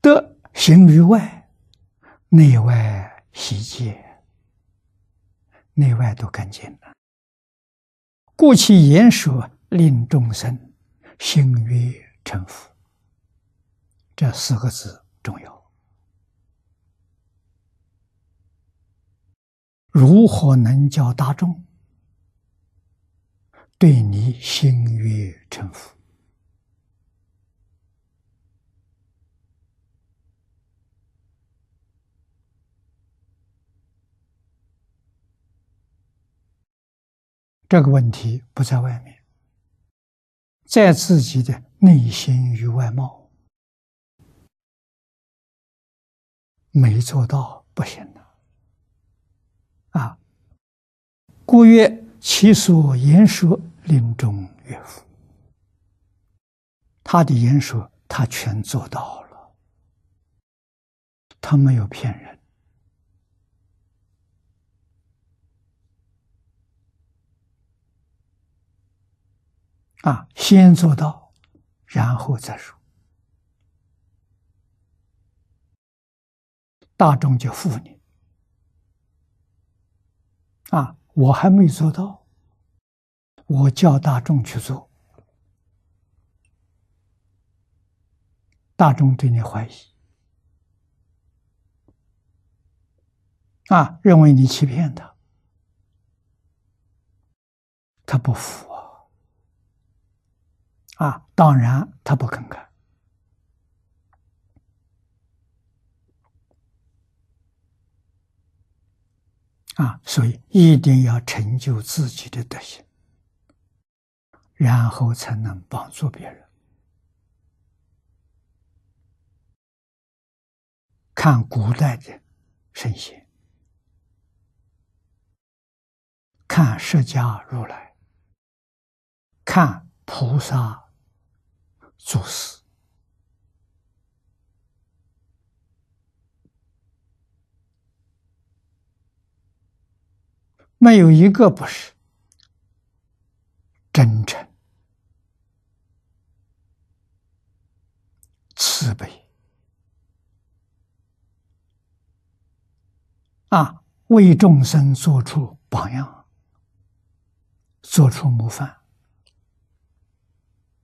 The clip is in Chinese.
德行于外，内外悉皆，内外都干净了。故其言说令众生心悦诚服，这四个字重要。如何能教大众对你心悦诚服？这个问题不在外面，在自己的内心与外貌，没做到不行的啊！故曰：其所言说，令众悦服。他的言说，他全做到了，他没有骗人。啊，先做到，然后再说，大众就服你。啊，我还没做到，我叫大众去做，大众对你怀疑，啊，认为你欺骗他，他不服。啊，当然他不肯改啊，所以一定要成就自己的德行，然后才能帮助别人。看古代的圣贤，看释迦如来，看菩萨。做事没有一个不是真诚、慈悲啊，为众生做出榜样，做出模范。